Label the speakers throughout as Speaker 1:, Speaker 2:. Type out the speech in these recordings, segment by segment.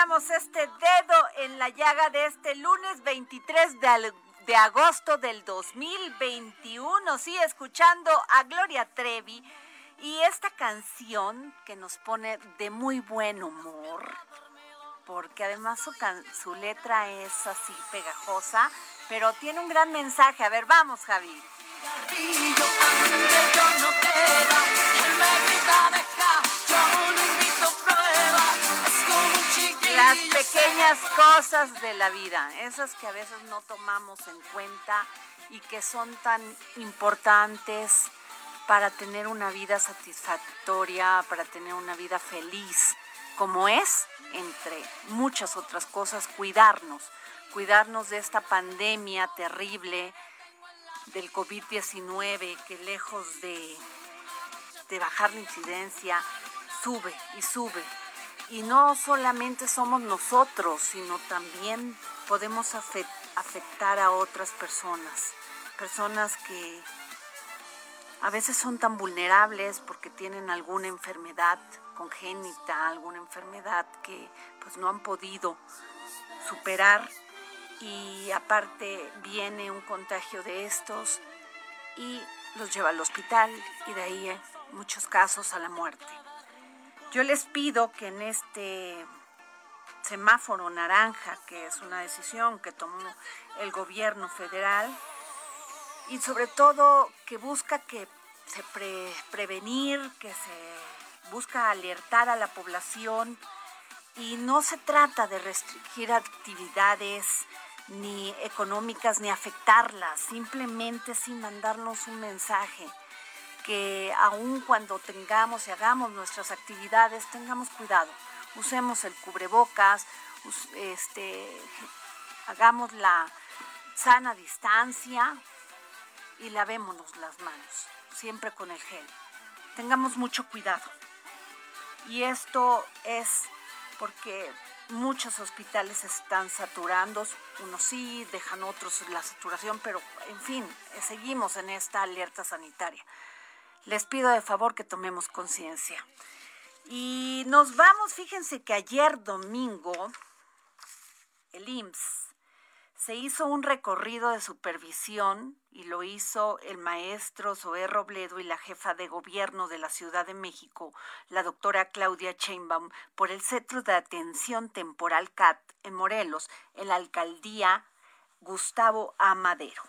Speaker 1: este dedo en la llaga de este lunes 23 de, agosto del 2021. Sí, escuchando a Gloria Trevi y esta canción que nos pone de muy buen humor. Porque además su, su letra es así pegajosa, pero tiene un gran mensaje. A ver, vamos, Javi. Las pequeñas cosas de la vida, esas que a veces no tomamos en cuenta y que son tan importantes para tener una vida satisfactoria, para tener una vida feliz, como es, entre muchas otras cosas, cuidarnos, cuidarnos de esta pandemia terrible del COVID-19 que lejos de, de bajar la incidencia, sube y sube. Y no solamente somos nosotros, sino también podemos afe- afectar a otras personas. Personas que a veces son tan vulnerables porque tienen alguna enfermedad congénita, alguna enfermedad que pues no han podido superar y aparte viene un contagio de estos y los lleva al hospital y de ahí en muchos casos a la muerte. Yo les pido que en este semáforo naranja, que es una decisión que tomó el gobierno federal, y sobre todo que busca que se pre- prevenir, que se busca alertar a la población y no se trata de restringir actividades ni económicas ni afectarlas, simplemente sin mandarnos un mensaje que aun cuando tengamos y hagamos nuestras actividades tengamos cuidado, usemos el cubrebocas, este, hagamos la sana distancia y lavémonos las manos, siempre con el gel. Tengamos mucho cuidado. Y esto es porque muchos hospitales están saturando, unos sí, dejan otros la saturación, pero en fin, seguimos en esta alerta sanitaria. Les pido de favor que tomemos conciencia. Y nos vamos, fíjense que ayer domingo el IMSS se hizo un recorrido de supervisión y lo hizo el maestro Zoé Robledo y la jefa de gobierno de la Ciudad de México, la doctora Claudia Chainbaum, por el Centro de Atención Temporal CAT en Morelos, en la alcaldía Gustavo Amadero.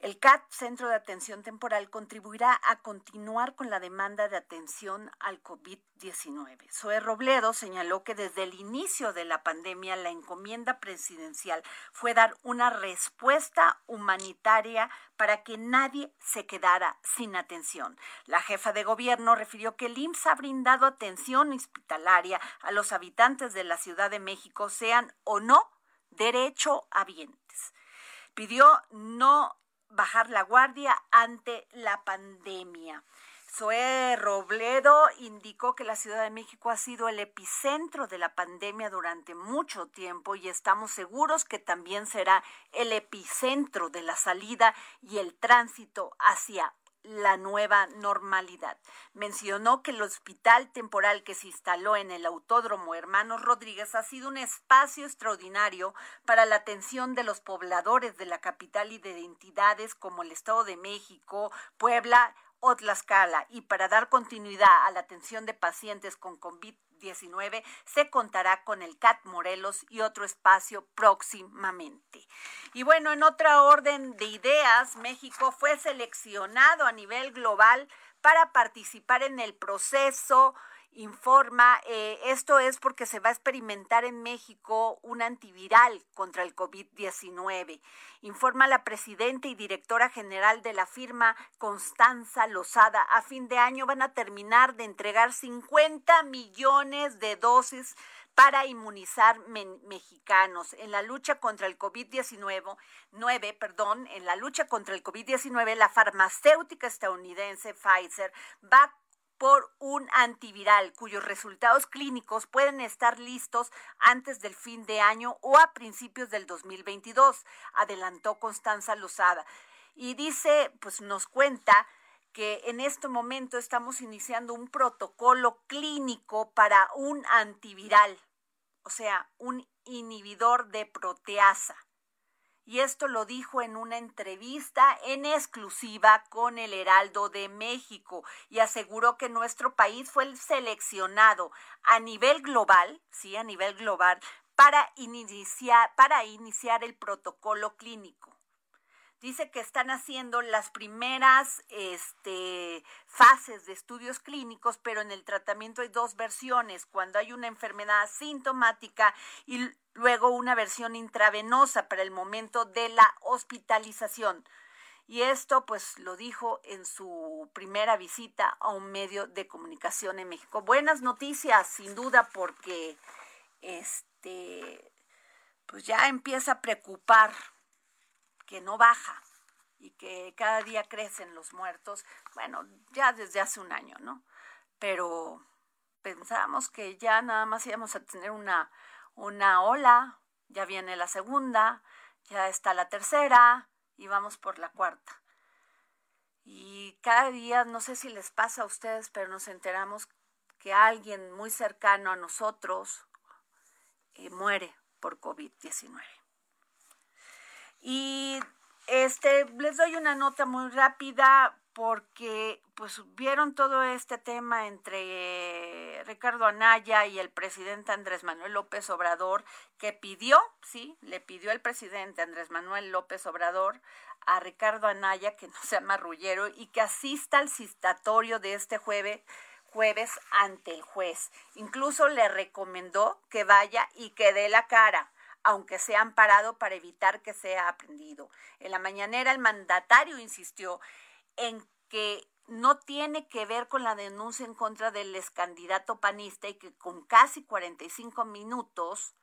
Speaker 1: El CAT, Centro de Atención Temporal, contribuirá a continuar con la demanda de atención al COVID-19. Zoe Robledo señaló que desde el inicio de la pandemia la encomienda presidencial fue dar una respuesta humanitaria para que nadie se quedara sin atención. La jefa de gobierno refirió que el IMSS ha brindado atención hospitalaria a los habitantes de la Ciudad de México, sean o no derecho habientes. Pidió no bajar la guardia ante la pandemia. Zoé Robledo indicó que la Ciudad de México ha sido el epicentro de la pandemia durante mucho tiempo y estamos seguros que también será el epicentro de la salida y el tránsito hacia la nueva normalidad. Mencionó que el hospital temporal que se instaló en el Autódromo Hermanos Rodríguez ha sido un espacio extraordinario para la atención de los pobladores de la capital y de entidades como el Estado de México, Puebla o Tlaxcala y para dar continuidad a la atención de pacientes con COVID-19 se contará con el CAT Morelos y otro espacio próximamente. Y bueno, en otra orden de ideas, México fue seleccionado a nivel global para participar en el proceso informa, eh, esto es porque se va a experimentar en México un antiviral contra el COVID-19. Informa la presidenta y directora general de la firma Constanza Lozada. A fin de año van a terminar de entregar 50 millones de dosis para inmunizar mexicanos. En la lucha contra el COVID-19, 9, perdón, en la lucha contra el COVID-19, la farmacéutica estadounidense Pfizer va por un antiviral cuyos resultados clínicos pueden estar listos antes del fin de año o a principios del 2022, adelantó Constanza Lozada. Y dice, pues nos cuenta que en este momento estamos iniciando un protocolo clínico para un antiviral, o sea, un inhibidor de proteasa y esto lo dijo en una entrevista en exclusiva con el Heraldo de México y aseguró que nuestro país fue el seleccionado a nivel global, sí, a nivel global, para iniciar, para iniciar el protocolo clínico dice que están haciendo las primeras este, fases de estudios clínicos, pero en el tratamiento hay dos versiones, cuando hay una enfermedad sintomática y luego una versión intravenosa para el momento de la hospitalización. Y esto pues lo dijo en su primera visita a un medio de comunicación en México. Buenas noticias, sin duda, porque este pues ya empieza a preocupar que no baja y que cada día crecen los muertos, bueno, ya desde hace un año, ¿no? Pero pensamos que ya nada más íbamos a tener una, una ola, ya viene la segunda, ya está la tercera y vamos por la cuarta. Y cada día, no sé si les pasa a ustedes, pero nos enteramos que alguien muy cercano a nosotros eh, muere por COVID-19. Y este, les doy una nota muy rápida porque pues vieron todo este tema entre Ricardo Anaya y el presidente Andrés Manuel López Obrador que pidió, sí, le pidió el presidente Andrés Manuel López Obrador a Ricardo Anaya que no sea marrullero y que asista al citatorio de este jueves jueves ante el juez. Incluso le recomendó que vaya y que dé la cara aunque sea amparado para evitar que sea aprendido. En la mañanera el mandatario insistió en que no tiene que ver con la denuncia en contra del ex candidato panista y que con casi 45 minutos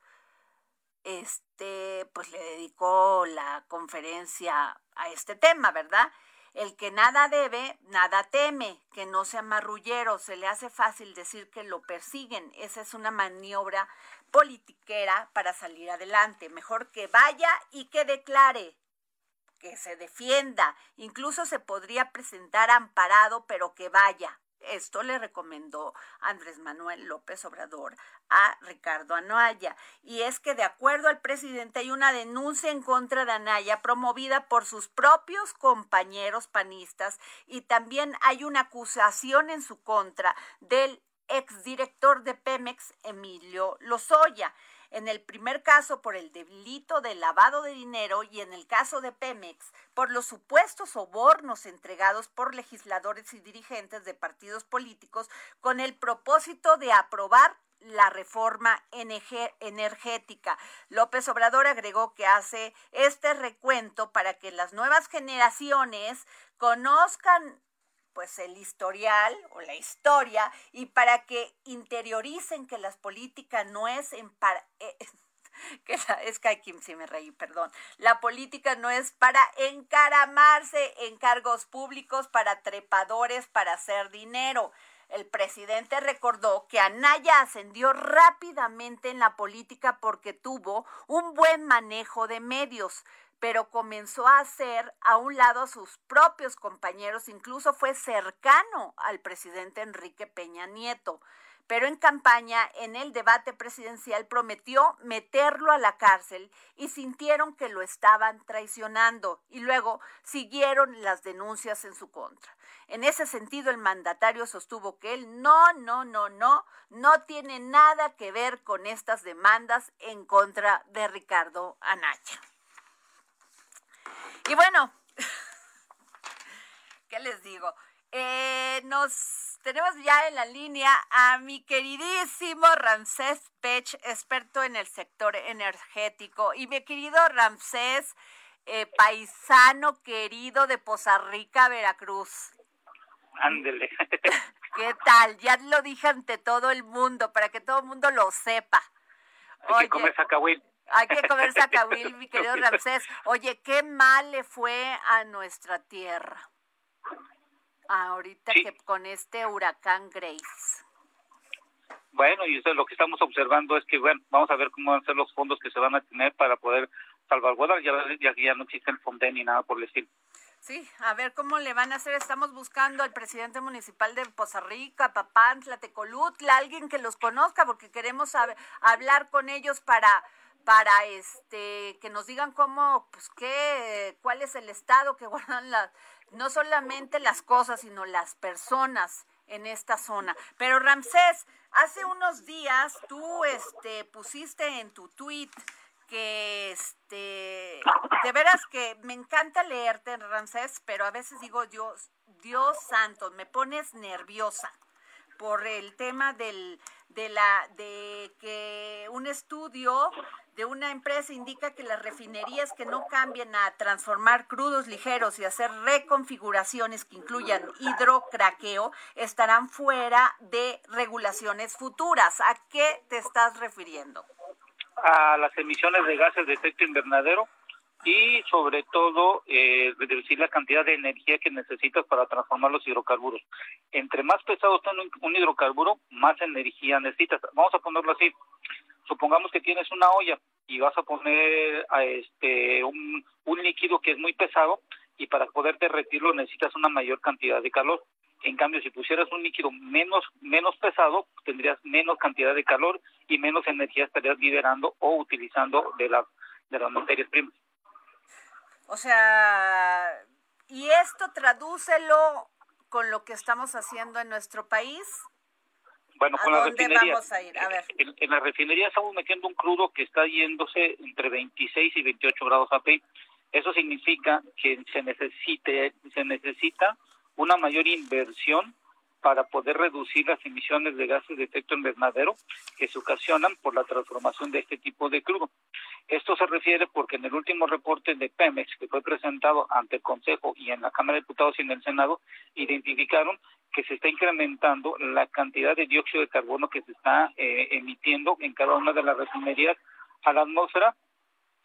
Speaker 1: este pues le dedicó la conferencia a este tema, ¿verdad? El que nada debe, nada teme, que no sea marrullero, se le hace fácil decir que lo persiguen. Esa es una maniobra politiquera para salir adelante. Mejor que vaya y que declare, que se defienda. Incluso se podría presentar amparado, pero que vaya. Esto le recomendó Andrés Manuel López Obrador a Ricardo Anaya. Y es que de acuerdo al presidente hay una denuncia en contra de Anaya promovida por sus propios compañeros panistas y también hay una acusación en su contra del exdirector de Pemex, Emilio Lozoya en el primer caso por el delito de lavado de dinero y en el caso de Pemex por los supuestos sobornos entregados por legisladores y dirigentes de partidos políticos con el propósito de aprobar la reforma energética. López Obrador agregó que hace este recuento para que las nuevas generaciones conozcan pues el historial o la historia y para que interioricen que las políticas no es en para eh, que es que aquí sí me reí, perdón. La política no es para encaramarse en cargos públicos, para trepadores, para hacer dinero. El presidente recordó que Anaya ascendió rápidamente en la política porque tuvo un buen manejo de medios, pero comenzó a hacer a un lado a sus propios compañeros, incluso fue cercano al presidente Enrique Peña Nieto. Pero en campaña, en el debate presidencial, prometió meterlo a la cárcel y sintieron que lo estaban traicionando y luego siguieron las denuncias en su contra. En ese sentido, el mandatario sostuvo que él no, no, no, no, no tiene nada que ver con estas demandas en contra de Ricardo Anaya. Y bueno, ¿qué les digo? Eh, nos tenemos ya en la línea a mi queridísimo Ramsés Pech, experto en el sector energético. Y mi querido Ramsés, eh, paisano querido de Poza Rica, Veracruz.
Speaker 2: Ándele.
Speaker 1: ¿Qué tal? Ya lo dije ante todo el mundo, para que todo el mundo lo sepa.
Speaker 2: Hay que comer.
Speaker 1: Hay que comer sacahuil, mi querido Ramsés. Oye, qué mal le fue a nuestra tierra. Ahorita que con este huracán Grace.
Speaker 2: Bueno, y eso es lo que estamos observando es que, bueno, vamos a ver cómo van a ser los fondos que se van a tener para poder salvaguardar. Ya, ya, ya no existe el Fonden ni nada por el estilo.
Speaker 1: Sí, a ver cómo le van a hacer. Estamos buscando al presidente municipal de Poza Rica, Papantla, Tecolutla, alguien que los conozca, porque queremos hablar con ellos para para este que nos digan cómo pues qué cuál es el estado que guardan las no solamente las cosas sino las personas en esta zona. Pero Ramsés, hace unos días tú este pusiste en tu tweet que este de veras que me encanta leerte Ramsés, pero a veces digo Dios, Dios santo, me pones nerviosa por el tema del de la de que un estudio de una empresa indica que las refinerías que no cambien a transformar crudos ligeros y hacer reconfiguraciones que incluyan hidrocraqueo estarán fuera de regulaciones futuras. ¿A qué te estás refiriendo?
Speaker 2: A las emisiones de gases de efecto invernadero y sobre todo eh, reducir la cantidad de energía que necesitas para transformar los hidrocarburos. Entre más pesado está un hidrocarburo, más energía necesitas. Vamos a ponerlo así. Supongamos que tienes una olla y vas a poner a este un, líquido que es muy pesado y para poder derretirlo necesitas una mayor cantidad de calor. En cambio, si pusieras un líquido menos menos pesado, tendrías menos cantidad de calor y menos energía estarías liberando o utilizando de las de las materias primas.
Speaker 1: O sea, y esto tradúcelo con lo que estamos haciendo en nuestro país.
Speaker 2: Bueno, con
Speaker 1: vamos a ir? A ver.
Speaker 2: En, en, la refinería estamos metiendo un crudo que está yéndose entre 26 y 28 grados API. Eso significa que se necesite se necesita una mayor inversión para poder reducir las emisiones de gases de efecto invernadero que se ocasionan por la transformación de este tipo de crudo. Esto se refiere porque en el último reporte de Pemex que fue presentado ante el Consejo y en la Cámara de Diputados y en el Senado, identificaron que se está incrementando la cantidad de dióxido de carbono que se está eh, emitiendo en cada una de las refinerías a la atmósfera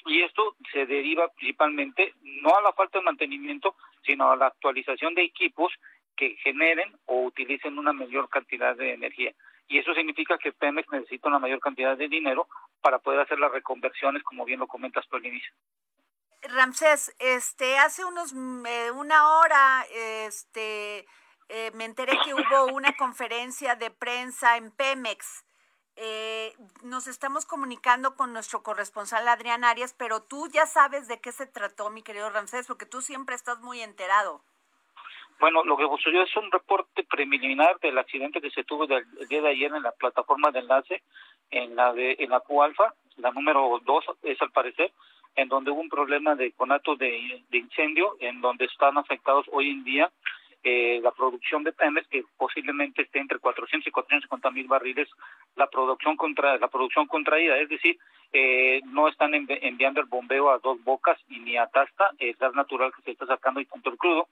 Speaker 2: y esto se deriva principalmente no a la falta de mantenimiento, sino a la actualización de equipos que generen o utilicen una mayor cantidad de energía. Y eso significa que Pemex necesita una mayor cantidad de dinero para poder hacer las reconversiones, como bien lo comentas tú al inicio.
Speaker 1: Ramsés, este, hace unos mm, eh, una hora, este, eh, me enteré que hubo una conferencia de prensa en Pemex. Eh, nos estamos comunicando con nuestro corresponsal Adrián Arias, pero tú ya sabes de qué se trató, mi querido Ramsés, porque tú siempre estás muy enterado.
Speaker 2: Bueno, lo que sucedió es un reporte preliminar del accidente que se tuvo del- el día de ayer en la plataforma de enlace, en la de en la Q-Alfa, la número 2 es al parecer, en donde hubo un problema de conato de, de incendio, en donde están afectados hoy en día eh, la producción de Pemex, que posiblemente esté entre 400 y 450 mil barriles, la producción contra la producción contraída, es decir, eh, no están envi- enviando el bombeo a dos bocas y ni a Tasta, el gas natural que se está sacando y tanto el crudo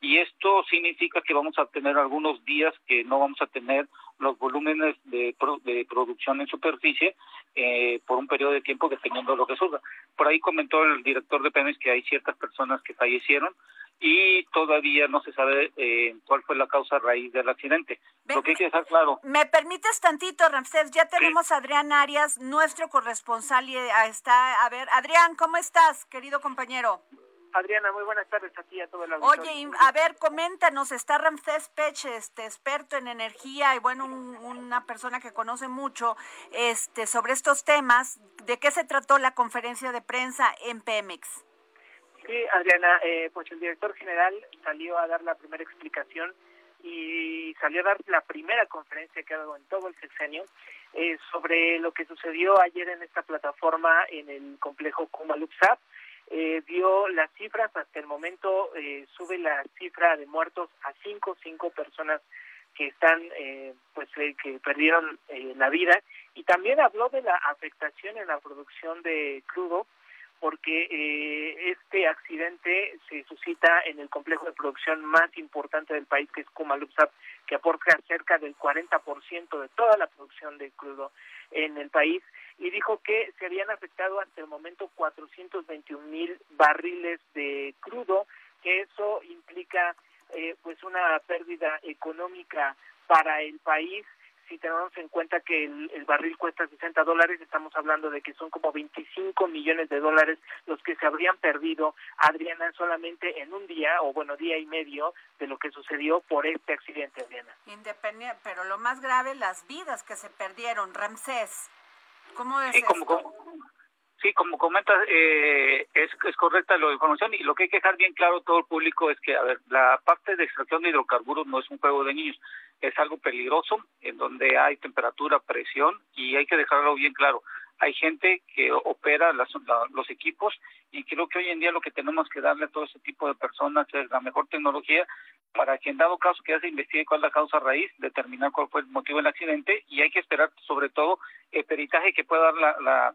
Speaker 2: y esto significa que vamos a tener algunos días que no vamos a tener los volúmenes de, pro- de producción en superficie eh, por un periodo de tiempo dependiendo de lo que surja. Por ahí comentó el director de Pemex que hay ciertas personas que fallecieron y todavía no se sabe eh, cuál fue la causa raíz del accidente.
Speaker 1: Ven-
Speaker 2: Lo que hay que dejar claro,
Speaker 1: ¿Me permites tantito, Ramsés? Ya tenemos a Adrián Arias, nuestro corresponsal, y eh, está, a ver, Adrián, ¿cómo estás, querido compañero?
Speaker 3: Adriana, muy buenas tardes a ti y a todo el auditorio.
Speaker 1: Oye, a ver, coméntanos, está Ramsés Pech, este experto en energía y bueno, un- una persona que conoce mucho este sobre estos temas. ¿De qué se trató la conferencia de prensa en Pemex?
Speaker 3: Sí, Adriana, eh, pues el director general salió a dar la primera explicación y salió a dar la primera conferencia que ha dado en todo el sexenio eh, sobre lo que sucedió ayer en esta plataforma en el complejo Kumalupsap. Eh, dio las cifras, hasta el momento eh, sube la cifra de muertos a cinco, cinco personas que están, eh, pues, eh, que perdieron eh, la vida. Y también habló de la afectación en la producción de crudo porque eh, este accidente se suscita en el complejo de producción más importante del país, que es Kumalupsap, que aporta cerca del 40% de toda la producción de crudo en el país, y dijo que se habían afectado hasta el momento 421 mil barriles de crudo, que eso implica eh, pues una pérdida económica para el país si tenemos en cuenta que el, el barril cuesta 60 dólares, estamos hablando de que son como 25 millones de dólares los que se habrían perdido, Adriana, solamente en un día, o bueno, día y medio de lo que sucedió por este accidente, Adriana.
Speaker 1: Independiente, pero lo más grave, las vidas que se perdieron. Ramsés, ¿cómo ves
Speaker 2: Sí, como,
Speaker 1: esto?
Speaker 2: como- sí, como comentas, eh, es, es correcta la información y lo que hay que dejar bien claro todo el público es que, a ver, la parte de extracción de hidrocarburos no es un juego de niños, es algo peligroso en donde hay temperatura, presión y hay que dejarlo bien claro. Hay gente que opera las- la- los equipos y creo que hoy en día lo que tenemos que darle a todo ese tipo de personas es la mejor tecnología para que en dado caso que ya se investigue cuál es la causa raíz, determinar cuál fue el motivo del accidente y hay que esperar sobre todo el peritaje que pueda dar la, la,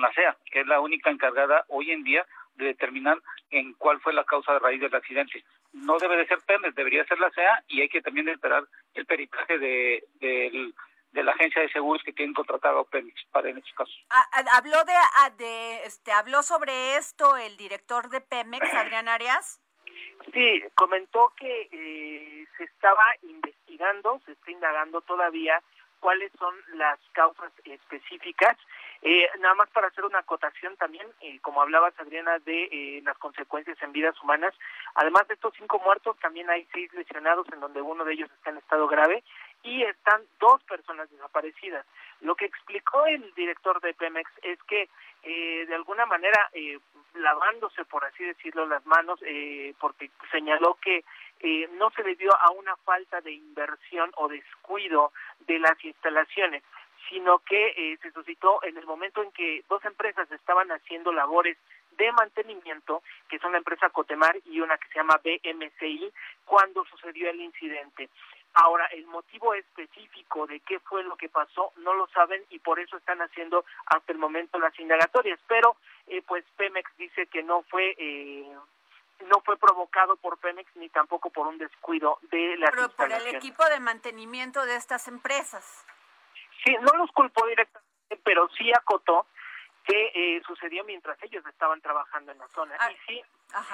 Speaker 2: la CEA, que es la única encargada hoy en día de determinar en cuál fue la causa raíz del accidente. No debe de ser Pemex, debería ser la CEA y hay que también esperar el peritaje de, del- de la agencia de seguros que tienen contratado a Pemex para en estos casos.
Speaker 1: Ah, ah, habló de, ah, de este habló sobre esto el director de Pemex, Adrián Arias.
Speaker 3: Sí, comentó que eh, se estaba investigando, se está indagando todavía cuáles son las causas específicas. Eh, nada más para hacer una acotación también, eh, como hablabas Adriana, de eh, las consecuencias en vidas humanas. Además de estos cinco muertos, también hay seis lesionados, en donde uno de ellos está en estado grave, y están dos personas desaparecidas. Lo que explicó el director de Pemex es que eh, de alguna manera eh, lavándose, por así decirlo, las manos, eh, porque señaló que eh, no se debió a una falta de inversión o descuido de las instalaciones, sino que eh, se suscitó en el momento en que dos empresas estaban haciendo labores de mantenimiento, que son la empresa Cotemar y una que se llama BMCI, cuando sucedió el incidente. Ahora, el motivo específico de qué fue lo que pasó no lo saben y por eso están haciendo hasta el momento las indagatorias, pero eh, pues Pemex dice que no fue eh, no fue provocado por Pemex ni tampoco por un descuido de las
Speaker 1: Pero por el equipo de mantenimiento de estas empresas.
Speaker 3: Sí, no los culpó directamente, pero sí acotó que eh, sucedió mientras ellos estaban trabajando en la zona.
Speaker 1: Ah,
Speaker 3: y sí,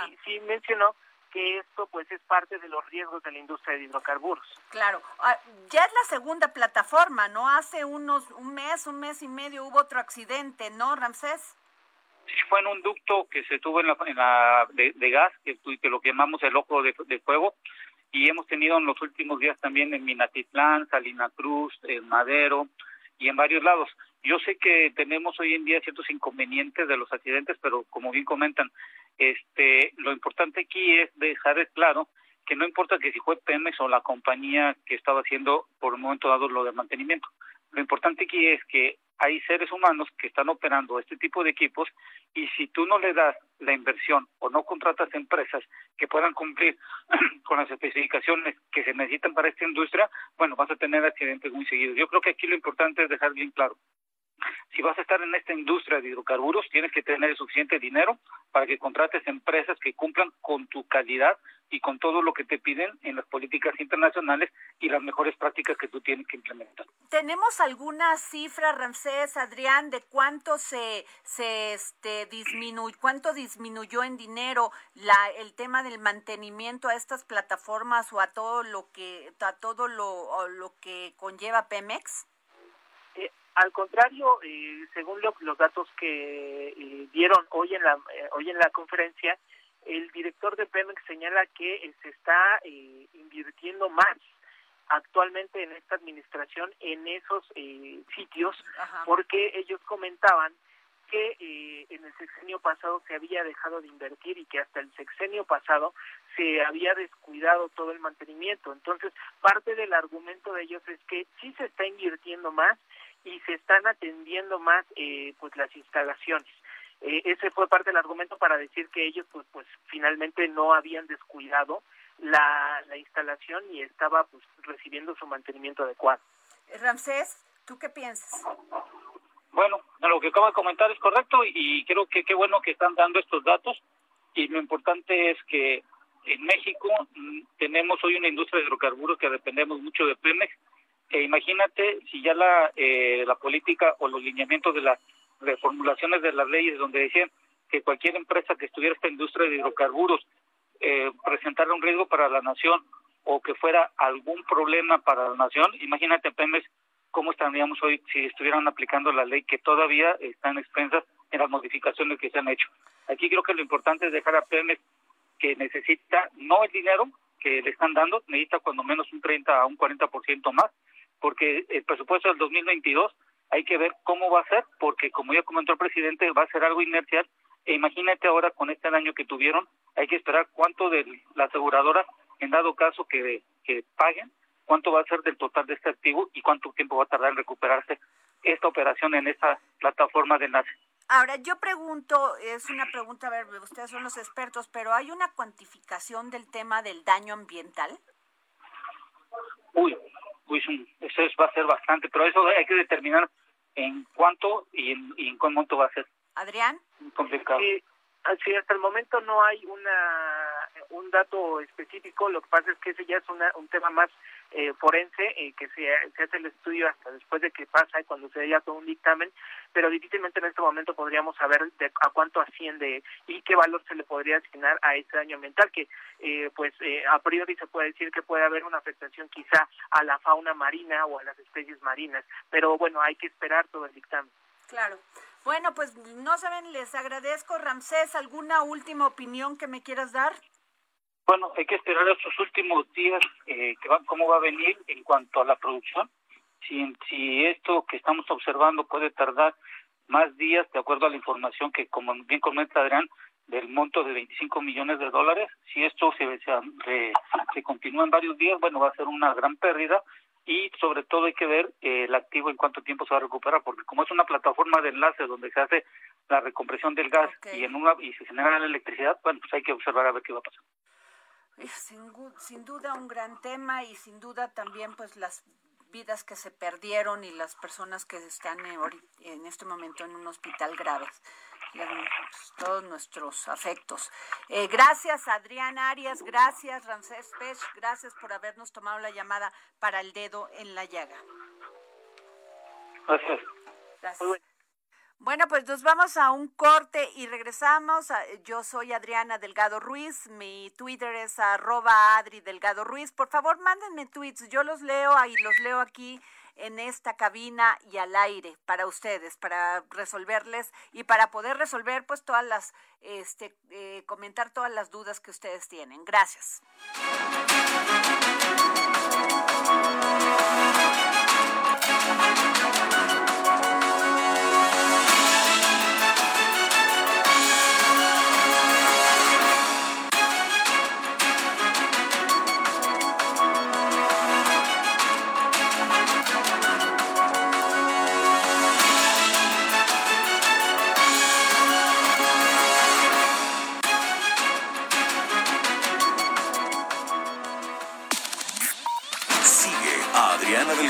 Speaker 3: sí, sí mencionó que esto pues es parte de los riesgos de la industria de hidrocarburos.
Speaker 1: Claro, Ah, ya es la segunda plataforma, ¿no? Hace unos un mes, un mes y medio hubo otro accidente, ¿no, Ramsés?
Speaker 2: Sí, fue en un ducto que se tuvo en la, en la de, de gas, que, que lo llamamos el ojo de, de fuego, y hemos tenido en los últimos días también en Minatitlán, Salina Cruz, en Madero y en varios lados. Yo sé que tenemos hoy en día ciertos inconvenientes de los accidentes, pero como bien comentan, este, lo importante aquí es dejar claro que no importa que si fue Pemex o la compañía que estaba haciendo por un momento dado lo de mantenimiento. Lo importante aquí es que hay seres humanos que están operando este tipo de equipos y si tú no le das la inversión o no contratas empresas que puedan cumplir con las especificaciones que se necesitan para esta industria, bueno, vas a tener accidentes muy seguidos. Yo creo que aquí lo importante es dejar bien claro. Si vas a estar en esta industria de hidrocarburos, tienes que tener suficiente dinero para que contrates empresas que cumplan con tu calidad y con todo lo que te piden en las políticas internacionales y las mejores prácticas que tú tienes que implementar.
Speaker 1: ¿Tenemos alguna cifra, Ramsés, Adrián, de cuánto se, se este, disminuyó, cuánto disminuyó en dinero la, el tema del mantenimiento a estas plataformas o a todo lo que, a todo lo, lo que conlleva Pemex?
Speaker 3: Al contrario, eh, según lo- los datos que eh, dieron hoy en la eh, hoy en la conferencia, el director de Pemex señala que eh, se está eh, invirtiendo más actualmente en esta administración en esos eh, sitios
Speaker 1: Ajá.
Speaker 3: porque ellos comentaban que eh, en el sexenio pasado se había dejado de invertir y que hasta el sexenio pasado se había descuidado todo el mantenimiento. Entonces, parte del argumento de ellos es que sí se está invirtiendo más y se están atendiendo más eh, pues las instalaciones. Eh, ese fue parte del argumento para decir que ellos pues pues finalmente no habían descuidado la, la instalación y estaba pues recibiendo su mantenimiento adecuado.
Speaker 1: Ramsés, ¿tú qué piensas?
Speaker 2: Bueno, lo que acabo de comentar es correcto y creo que qué bueno que están dando estos datos y lo importante es que en México mm, tenemos hoy una industria de hidrocarburos que dependemos mucho de Pemex e imagínate si ya la eh, la política o los lineamientos de las reformulaciones de las leyes donde decían que cualquier empresa que estuviera esta industria de hidrocarburos eh, presentara un riesgo para la nación o que fuera algún problema para la nación, imagínate Pemex cómo estaríamos hoy si estuvieran aplicando la ley que todavía están expensas en las modificaciones que se han hecho. Aquí creo que lo importante es dejar a Pemex que necesita no el dinero que le están dando, necesita cuando menos un 30 a un 40% más, porque el presupuesto del 2022 hay que ver cómo va a ser, porque como ya comentó el presidente, va a ser algo inercial. E imagínate ahora con este año que tuvieron, hay que esperar cuánto de la aseguradora, en dado caso que, que paguen, cuánto va a ser del total de este activo y cuánto tiempo va a tardar en recuperarse esta operación en esta plataforma de NACE.
Speaker 1: Ahora, yo pregunto, es una pregunta, a ver, ustedes son los expertos, pero ¿hay una cuantificación del tema del daño ambiental?
Speaker 2: Uy, uy, es un- eso es- va a ser bastante, pero eso hay que determinar en cuánto y en, y en cuál monto va a ser.
Speaker 1: Adrián,
Speaker 2: complicado.
Speaker 3: Sí, sí, hasta el momento no hay una un dato específico, lo que pasa es que ese ya es una, un tema más eh, forense, eh, que se, hace el estudio hasta después de que pasa y cuando se haya todo un dictamen, pero difícilmente en este momento podríamos saber de a cuánto asciende y qué valor se le podría asignar a ese daño ambiental, que eh, pues eh, a priori se puede decir que puede haber una afectación quizá a la fauna marina o a las especies marinas, pero bueno, hay que esperar todo el dictamen.
Speaker 1: claro. Bueno, pues no saben, les agradezco, Ramsés, ¿alguna última opinión que me quieras dar?
Speaker 2: Bueno, hay que esperar estos últimos días eh, que va- cómo va a venir en cuanto a la producción. Si, si esto que estamos observando puede tardar más días, de acuerdo a la información que, como bien comenta Adrián, del monto de 25 millones de dólares, si esto se, se, continúa en varios días, bueno, va a ser una gran pérdida y sobre todo hay que ver eh, el activo en cuánto tiempo se va a recuperar, porque como es una plataforma de enlace donde se hace la recompresión del gas y en una y se genera la electricidad, bueno, pues hay que observar a ver qué va a pasar.
Speaker 1: Sin, sin duda un gran tema y sin duda también pues las vidas que se perdieron y las personas que están en, este momento en un hospital graves. Pues, todos nuestros afectos. Eh, gracias Adrián Arias, gracias Ramsés Pech, gracias por habernos tomado la llamada para el dedo en la llaga.
Speaker 2: Gracias.
Speaker 1: Gracias.
Speaker 3: Bueno.
Speaker 1: Pues nos vamos a un corte y regresamos. A- Yo soy Adriana Delgado Ruiz. Mi Twitter es arroba Adri Delgado Ruiz. Por favor, mándenme tweets. Yo los leo y los leo aquí en esta cabina y al aire para ustedes, para resolverles y para poder resolver pues todas las, este, eh, comentar todas las dudas que ustedes tienen. Gracias.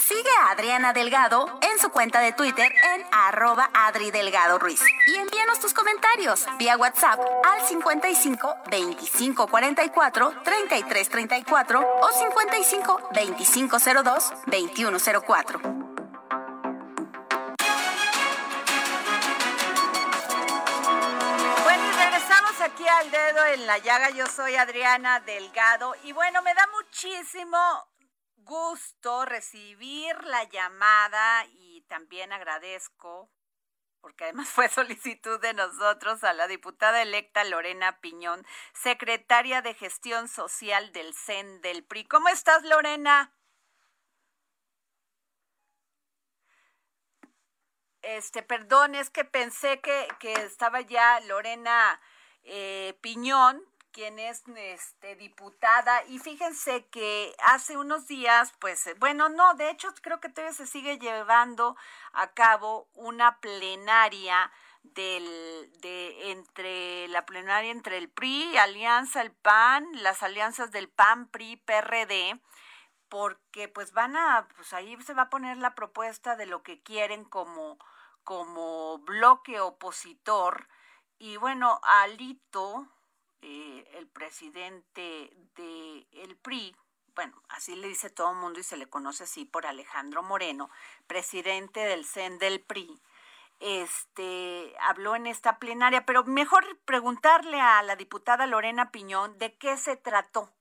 Speaker 4: Sigue a Adriana Delgado en su cuenta de Twitter en arroba Adri Delgado Ruiz. Y envíanos tus comentarios vía WhatsApp al 55 25 44 33 34 o 55 25 02 21 04.
Speaker 1: Bueno, y regresamos aquí al dedo en la llaga. Yo soy Adriana Delgado y bueno, me da muchísimo gusto recibir la llamada y también agradezco, porque además fue solicitud de nosotros, a la diputada electa Lorena Piñón, secretaria de Gestión Social del CEN del PRI. ¿Cómo estás, Lorena? Este, perdón, es que pensé que, que estaba ya Lorena eh, Piñón, quien es este, diputada, y fíjense que hace unos días, pues, eh, bueno, no, de hecho creo que todavía se sigue llevando a cabo una plenaria del, de, entre la plenaria entre el PRI, Alianza, el PAN, las alianzas del PAN, PRI, PRD, porque pues van a, pues ahí se va a poner la propuesta de lo que quieren como, como bloque opositor. Y bueno, Alito, eh, el presidente del el PRI, bueno, así le dice todo el mundo y se le conoce así por Alejandro Moreno, presidente del CEN del PRI, este habló en esta plenaria, pero mejor preguntarle a la diputada Lorena Piñón de qué se trató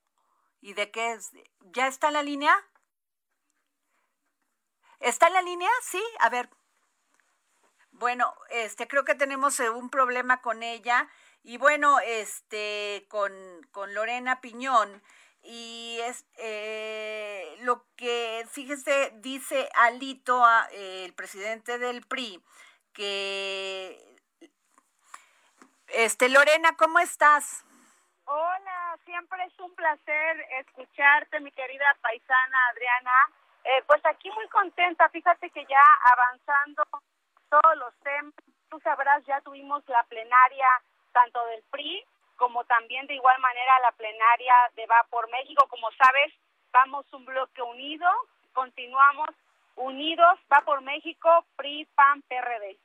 Speaker 1: y de qué es. ¿Ya está en la línea? ¿Está en la línea? Sí, a ver. Bueno, este creo que tenemos eh, un problema con ella y bueno, este con, con Lorena Piñón y es eh, lo que fíjese dice Alito, eh, el presidente del PRI, que este Lorena, ¿cómo estás?
Speaker 5: Hola, siempre es un placer escucharte, mi querida paisana Adriana. Eh, pues aquí muy contenta, fíjate que ya avanzando todos los temas, tú sabrás, ya tuvimos la plenaria tanto del PRI como también de igual manera la plenaria de Va por México. Como sabes, vamos un bloque unido, continuamos unidos, Va por México, PRI, PAN, PRD.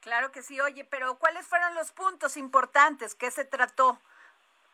Speaker 1: Claro que sí, oye, pero ¿cuáles fueron los puntos importantes? ¿Qué se trató?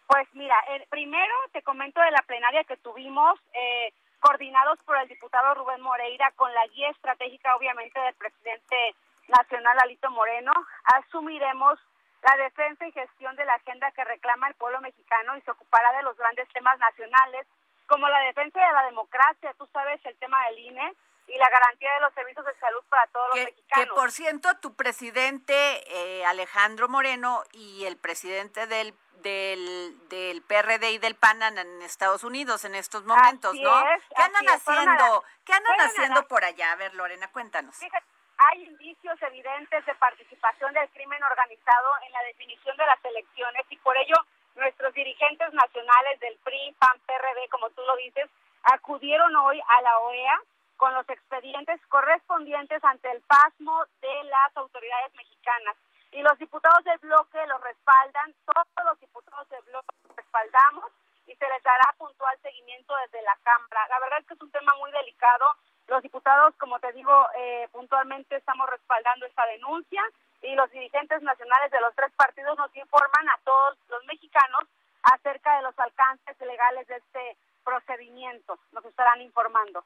Speaker 5: Pues mira, el primero te comento de la plenaria que tuvimos, eh, coordinados por el diputado Rubén Moreira, con la guía estratégica, obviamente, del presidente nacional Alito Moreno, asumiremos la defensa y gestión de la agenda que reclama el pueblo mexicano y se ocupará de los grandes temas nacionales, como la defensa de la democracia, tú sabes, el tema del INE y la garantía de los servicios de salud para todos los mexicanos.
Speaker 1: que por cierto, tu presidente eh, Alejandro Moreno y el presidente del, del, del PRD y del PAN en Estados Unidos en estos momentos,
Speaker 5: Así
Speaker 1: ¿no?
Speaker 5: es,
Speaker 1: ¿Qué andan haciendo? ¿Qué andan haciendo
Speaker 5: la-
Speaker 1: por allá? A ver, Lorena, cuéntanos.
Speaker 5: Fíjate, hay indicios evidentes de participación del crimen organizado en la definición de las elecciones y por ello nuestros dirigentes nacionales del PRI, PAN, PRD, como tú lo dices, acudieron hoy a la OEA con los expedientes correspondientes ante el pasmo de las autoridades mexicanas. Y los diputados del bloque los respaldan, todos los diputados del bloque los respaldamos y se les dará puntual seguimiento desde la Cámara. La verdad es que es un tema muy delicado. Los diputados, como te digo, eh, puntualmente estamos respaldando esta denuncia y los dirigentes nacionales de los tres partidos nos informan a todos los mexicanos acerca de los alcances legales de este procedimiento. Nos estarán informando.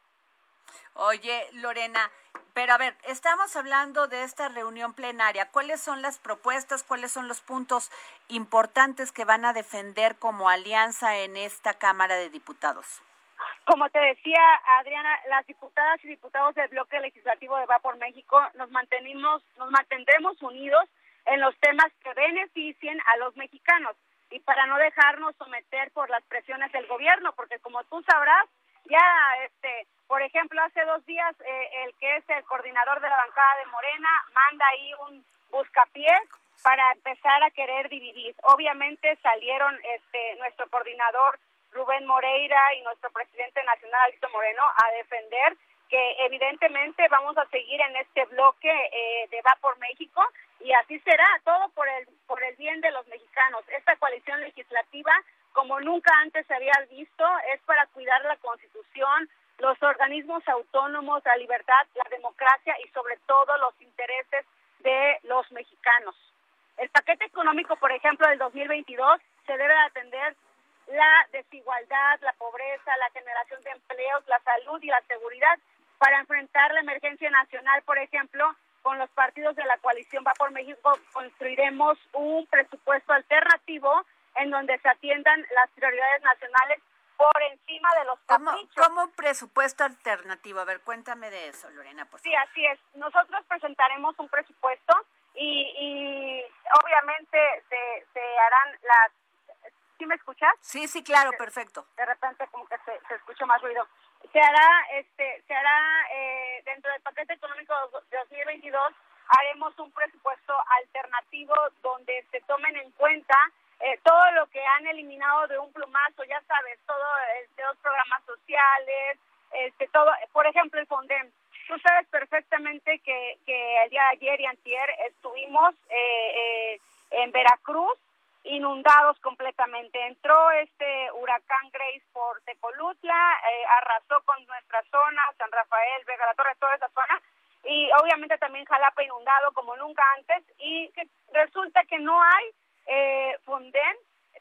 Speaker 1: Oye, Lorena, pero a ver, estamos hablando de esta reunión plenaria. ¿Cuáles son las propuestas, cuáles son los puntos importantes que van a defender como alianza en esta Cámara de Diputados?
Speaker 5: Como te decía, Adriana, las diputadas y diputados del bloque legislativo de Va por México nos mantenimos, nos mantendremos unidos en los temas que beneficien a los mexicanos y para no dejarnos someter por las presiones del gobierno, porque como tú sabrás, ya, este, por ejemplo, hace dos días eh, el que es el coordinador de la bancada de Morena manda ahí un buscapiés para empezar a querer dividir. Obviamente salieron este nuestro coordinador Rubén Moreira y nuestro presidente nacional Alito Moreno a defender que evidentemente vamos a seguir en este bloque eh, de Va por México y así será todo por el por el bien de los mexicanos. Esta coalición legislativa como nunca antes se había visto es para cuidar la Constitución, los organismos autónomos, la libertad, la democracia y sobre todo los intereses de los mexicanos. El paquete económico, por ejemplo, del 2022 se debe atender la desigualdad, la pobreza, la generación de empleos, la salud y la seguridad para enfrentar la emergencia nacional, por ejemplo, con los partidos de la coalición Va por México construiremos un presupuesto alternativo en donde se atiendan las prioridades nacionales por encima de los
Speaker 1: ¿Cómo,
Speaker 5: caprichos.
Speaker 1: cómo un presupuesto alternativo? A ver, cuéntame de eso, Lorena, por
Speaker 5: Sí,
Speaker 1: favor.
Speaker 5: así es. Nosotros presentaremos un presupuesto y, y obviamente se, se harán las... ¿Sí me escuchas?
Speaker 1: Sí, sí, claro, perfecto.
Speaker 5: de repente como que se, se escucha más ruido. Se hará, este, se hará eh, dentro del paquete económico de 2022 haremos un presupuesto alternativo donde se tomen en cuenta eh, todo lo que han eliminado de un plumazo, ya sabes, todo este, los programas sociales, este, todo, por ejemplo el Fondem. Tú sabes perfectamente que, que el día de ayer y antier estuvimos eh, eh, en Veracruz inundados completamente. Entró este huracán Grace por Tecolutla, eh, arrasó con nuestra zona, San Rafael, Vega la Torre, toda esa zona, y obviamente también Jalapa inundado como nunca antes, y que resulta que no hay eh, Fonden.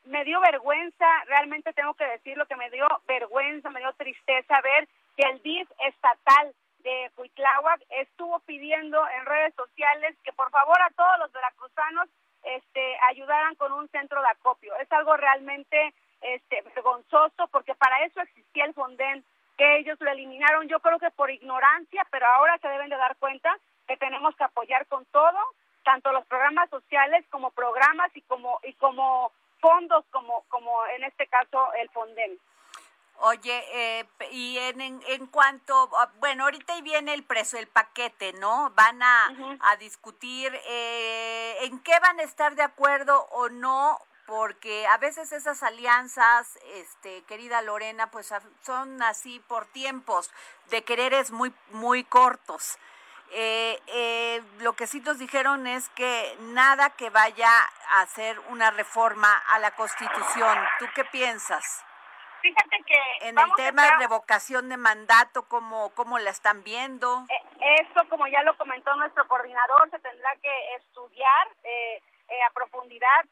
Speaker 5: Me dio vergüenza, realmente tengo que decirlo que me dio vergüenza, me dio tristeza ver que el DIF estatal de Cuitláhuac estuvo pidiendo en redes sociales que por favor a todos los veracruzanos este, ayudaran con un centro de acopio. Es algo realmente este, vergonzoso porque para eso existía el Fonden, que ellos lo eliminaron, yo creo que por ignorancia, pero ahora se deben de dar cuenta que tenemos que apoyar con todo, tanto los programas sociales como programas y como y como fondos como como en este caso el Fonden.
Speaker 1: Oye, eh, y en, en, en cuanto, a- bueno, ahorita ahí viene el precio, el paquete, ¿no? Van a, a discutir eh, en qué van a estar de acuerdo o no, porque a veces esas alianzas, este, querida Lorena, pues a- son así por tiempos, de quereres muy, muy cortos. Eh, eh, lo que sí nos dijeron es que nada que vaya a hacer una reforma a la Constitución. ¿Tú qué piensas?
Speaker 5: Fíjate que
Speaker 1: En el
Speaker 5: vamos
Speaker 1: tema de revocación de mandato, ¿cómo, cómo la están viendo?
Speaker 5: Eh, Esto, como ya lo comentó nuestro coordinador, se tendrá que estudiar eh, eh, a profundidad.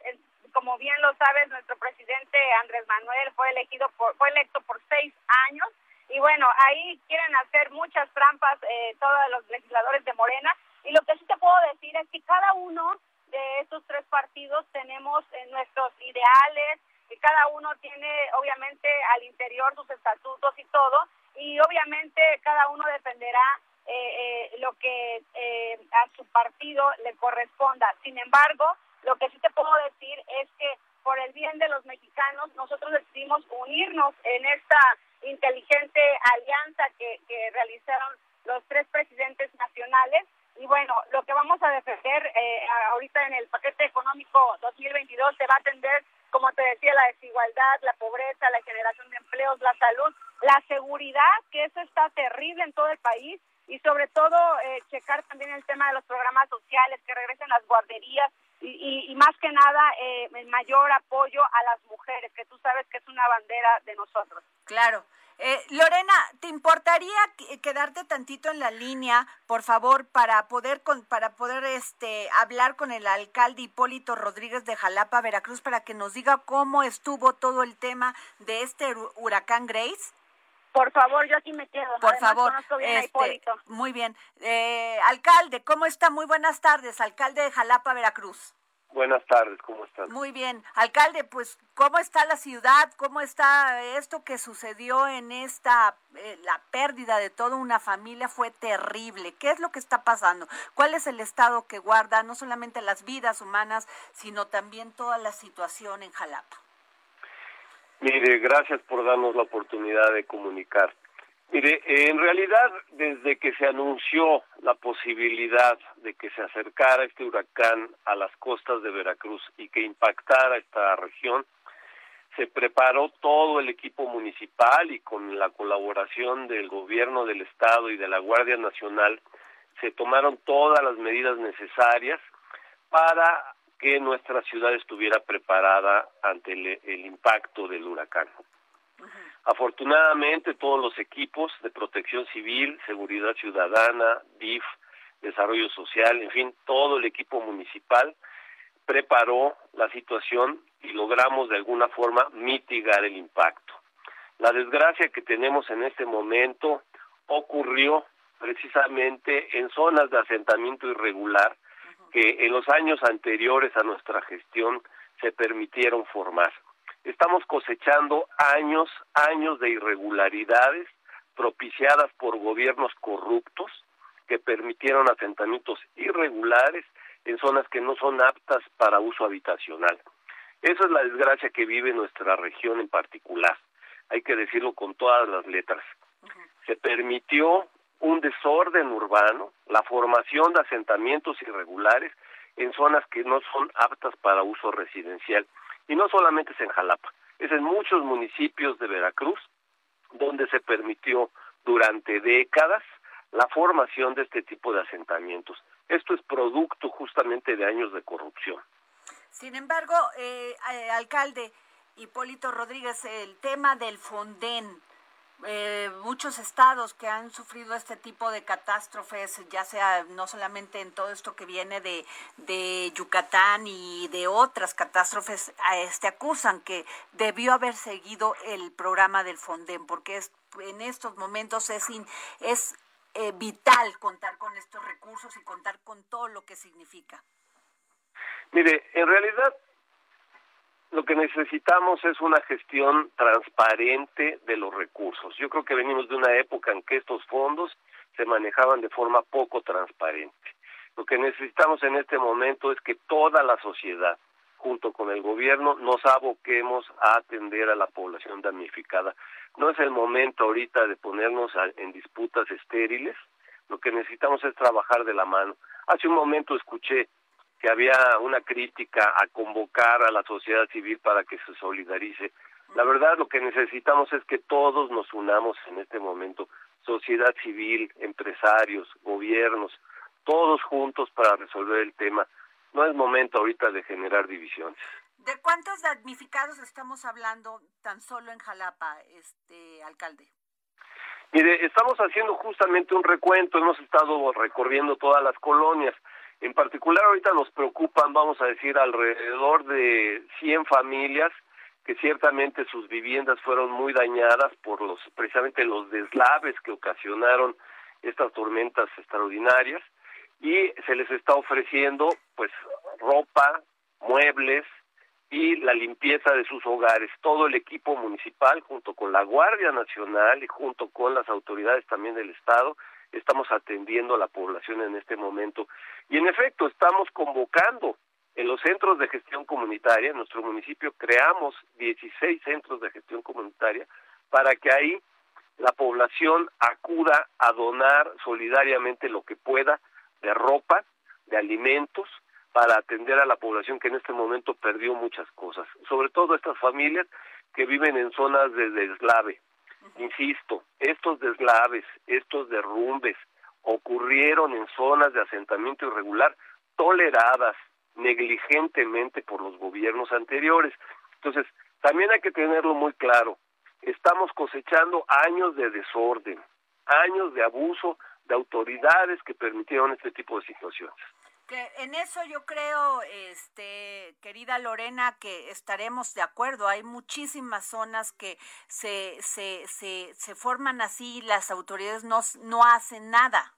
Speaker 5: Como bien lo sabes, nuestro presidente Andrés Manuel fue elegido por, fue electo por seis años y bueno, ahí quieren hacer muchas trampas eh, todos los legisladores de Morena y lo que sí te puedo decir es que cada uno de estos tres partidos tenemos eh, nuestros ideales, cada uno tiene obviamente al interior sus estatutos y todo, y obviamente cada uno defenderá eh, eh, lo que eh, a su partido le corresponda. Sin embargo, lo que sí te puedo decir es que por el bien de los mexicanos, nosotros decidimos unirnos en esta inteligente alianza que, que realizaron los tres presidentes nacionales. Y bueno, lo que vamos a defender eh, ahorita en el paquete económico 2022 se va a atender, como te decía, la desigualdad, la pobreza, la generación de empleos, la salud, la seguridad, que eso está terrible en todo el país, y sobre todo eh, checar también el tema de los programas sociales, que regresen las guarderías, y, y, más que nada eh, el mayor apoyo a las mujeres, que tú sabes que es una bandera de nosotros.
Speaker 1: Claro. Eh, Lorena, ¿te importaría que- quedarte tantito en la línea, por favor, para poder con, para poder este hablar con el alcalde Hipólito Rodríguez de Jalapa, Veracruz, para que nos diga cómo estuvo todo el tema de este hu- huracán Grace?
Speaker 5: Por favor, yo aquí me quedo.
Speaker 1: Por
Speaker 5: Además,
Speaker 1: favor.
Speaker 5: conozco bien a
Speaker 1: este,
Speaker 5: Hipólito.
Speaker 1: muy bien. Eh, alcalde, ¿cómo está? Muy buenas tardes, alcalde de Jalapa, Veracruz.
Speaker 6: Buenas tardes, ¿cómo están?
Speaker 1: Muy bien. Alcalde, pues, ¿cómo está la ciudad? ¿Cómo está esto que sucedió en esta, eh, la pérdida de toda una familia fue terrible? ¿Qué es lo que está pasando? ¿Cuál es el estado que guarda no solamente las vidas humanas, sino también toda la situación en Jalapa?
Speaker 6: Mire, gracias por darnos la oportunidad de comunicar. Mire, en realidad, desde que se anunció la posibilidad de que se acercara este huracán a las costas de Veracruz y que impactara esta región, se preparó todo el equipo municipal y con la colaboración del gobierno del estado y de la Guardia Nacional se tomaron todas las medidas necesarias para que nuestra ciudad estuviera preparada ante el, el impacto del huracán. Afortunadamente, todos los equipos de protección civil, seguridad ciudadana, DIF, desarrollo social, en fin, todo el equipo municipal preparó la situación y logramos de alguna forma mitigar el impacto. La desgracia que tenemos en este momento ocurrió precisamente en zonas de asentamiento irregular que en los años anteriores a nuestra gestión se permitieron formar. Estamos cosechando años, años de irregularidades propiciadas por gobiernos corruptos que permitieron asentamientos irregulares en zonas que no son aptas para uso habitacional. Esa es la desgracia que vive nuestra región en particular. Hay que decirlo con todas las letras. Se permitió un desorden urbano, la formación de asentamientos irregulares en zonas que no son aptas para uso residencial. Y no solamente es en Jalapa, es en muchos municipios de Veracruz donde se permitió durante décadas la formación de este tipo de asentamientos. Esto es producto justamente de años de corrupción.
Speaker 1: Sin embargo, eh, eh, alcalde Hipólito Rodríguez, el tema del Fonden, eh, muchos estados que han sufrido este tipo de catástrofes, ya sea no solamente en todo esto que viene de, de Yucatán y de otras catástrofes, a este acusan que debió haber seguido el programa del Fonden, porque es, en estos momentos es, in- es eh, vital contar con estos recursos y contar con todo lo que significa.
Speaker 6: Mire, en realidad lo que necesitamos es una gestión transparente de los recursos. Yo creo que venimos de una época en que estos fondos se manejaban de forma poco transparente. Lo que necesitamos en este momento es que toda la sociedad, junto con el gobierno, nos aboquemos a atender a la población damnificada. No es el momento ahorita de ponernos en disputas estériles. Lo que necesitamos es trabajar de la mano. Hace un momento escuché que había una crítica a convocar a la sociedad civil para que se solidarice. La verdad lo que necesitamos es que todos nos unamos en este momento, sociedad civil, empresarios, gobiernos, todos juntos para resolver el tema. No es momento ahorita de generar divisiones.
Speaker 1: ¿De cuántos damnificados estamos hablando tan solo en Jalapa, este alcalde?
Speaker 6: Mire, estamos haciendo justamente un recuento, hemos estado recorriendo todas las colonias. En particular ahorita nos preocupan, vamos a decir, alrededor de 100 familias que ciertamente sus viviendas fueron muy dañadas por los precisamente los deslaves que ocasionaron estas tormentas extraordinarias y se les está ofreciendo pues ropa, muebles y la limpieza de sus hogares. Todo el equipo municipal junto con la Guardia Nacional y junto con las autoridades también del estado estamos atendiendo a la población en este momento y en efecto estamos convocando En los centros de gestión comunitaria, en nuestro municipio creamos 16 centros de gestión comunitaria para que ahí la población acuda a donar solidariamente lo que pueda de ropa, de alimentos, para atender a la población que en este momento perdió muchas cosas, sobre todo estas familias que viven en zonas de deslave. Insisto, estos deslaves, estos derrumbes ocurrieron en zonas de asentamiento irregular toleradas negligentemente por los gobiernos anteriores. Entonces, también hay que tenerlo muy claro. Estamos cosechando años de desorden, años de abuso de autoridades que permitieron este tipo de situaciones.
Speaker 1: Que en eso yo creo, este, querida Lorena, que estaremos de acuerdo. Hay muchísimas zonas que se, se, se, se forman así y las autoridades no, no hacen nada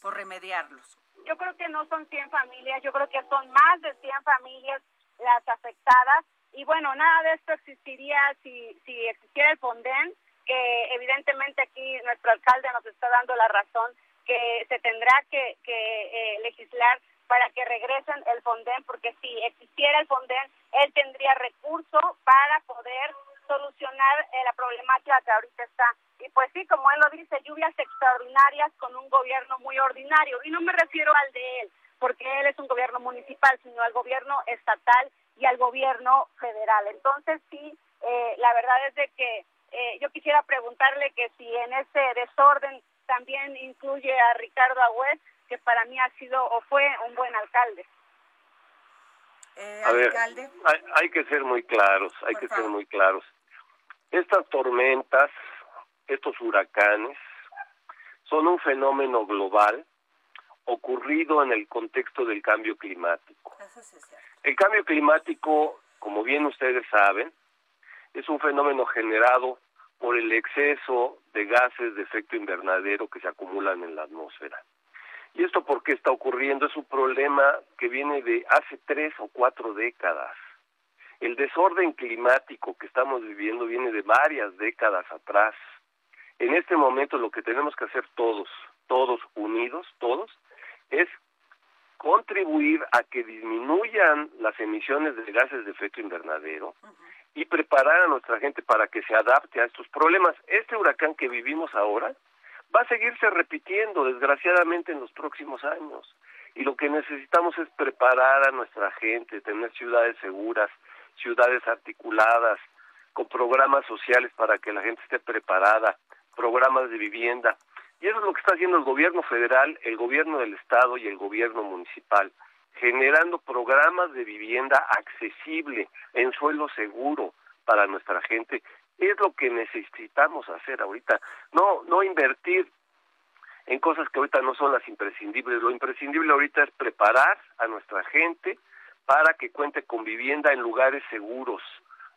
Speaker 1: por remediarlos.
Speaker 5: Yo creo que no son 100 familias, yo creo que son más de 100 familias las afectadas. Y bueno, nada de esto existiría si, si existiera el Fonden, que evidentemente aquí nuestro alcalde nos está dando la razón que se tendrá que, que eh, legislar para que regresen el Fonden, porque si existiera el Fonden, él tendría recursos para poder solucionar eh, la problemática que ahorita está. Y pues sí, como él lo dice, lluvias extraordinarias con un gobierno muy ordinario. Y no me refiero al de él, porque él es un gobierno municipal, sino al gobierno estatal y al gobierno federal. Entonces sí, eh, la verdad es de que eh, yo quisiera preguntarle que si en ese desorden también incluye a Ricardo Agüez, que para mí ha sido o fue un buen alcalde.
Speaker 1: Eh,
Speaker 6: A ver,
Speaker 1: alcalde.
Speaker 6: hay, hay que ser muy claros, hay
Speaker 1: Por
Speaker 6: que
Speaker 1: favor.
Speaker 6: ser muy claros. Estas tormentas, estos huracanes, son un fenómeno global ocurrido en el contexto del cambio climático.
Speaker 1: Eso sí es cierto.
Speaker 6: El cambio climático, como bien ustedes saben, es un fenómeno generado por el exceso de gases de efecto invernadero que se acumulan en la atmósfera. ¿Y esto por qué está ocurriendo? Es un problema que viene de hace tres o cuatro décadas. El desorden climático que estamos viviendo viene de varias décadas atrás. En este momento lo que tenemos que hacer todos, todos unidos, todos, es contribuir a que disminuyan las emisiones de gases de efecto invernadero y preparar a nuestra gente para que se adapte a estos problemas. Este huracán que vivimos ahora va a seguirse repitiendo, desgraciadamente, en los próximos años. Y lo que necesitamos es preparar a nuestra gente, tener ciudades seguras, ciudades articuladas, con programas sociales para que la gente esté preparada, programas de vivienda. Y eso es lo que está haciendo el gobierno federal, el gobierno del estado y el gobierno municipal, generando programas de vivienda accesible, en suelo seguro para nuestra gente. Es lo que necesitamos hacer ahorita. No, no invertir en cosas que ahorita no son las imprescindibles. Lo imprescindible ahorita es preparar a nuestra gente para que cuente con vivienda en lugares seguros,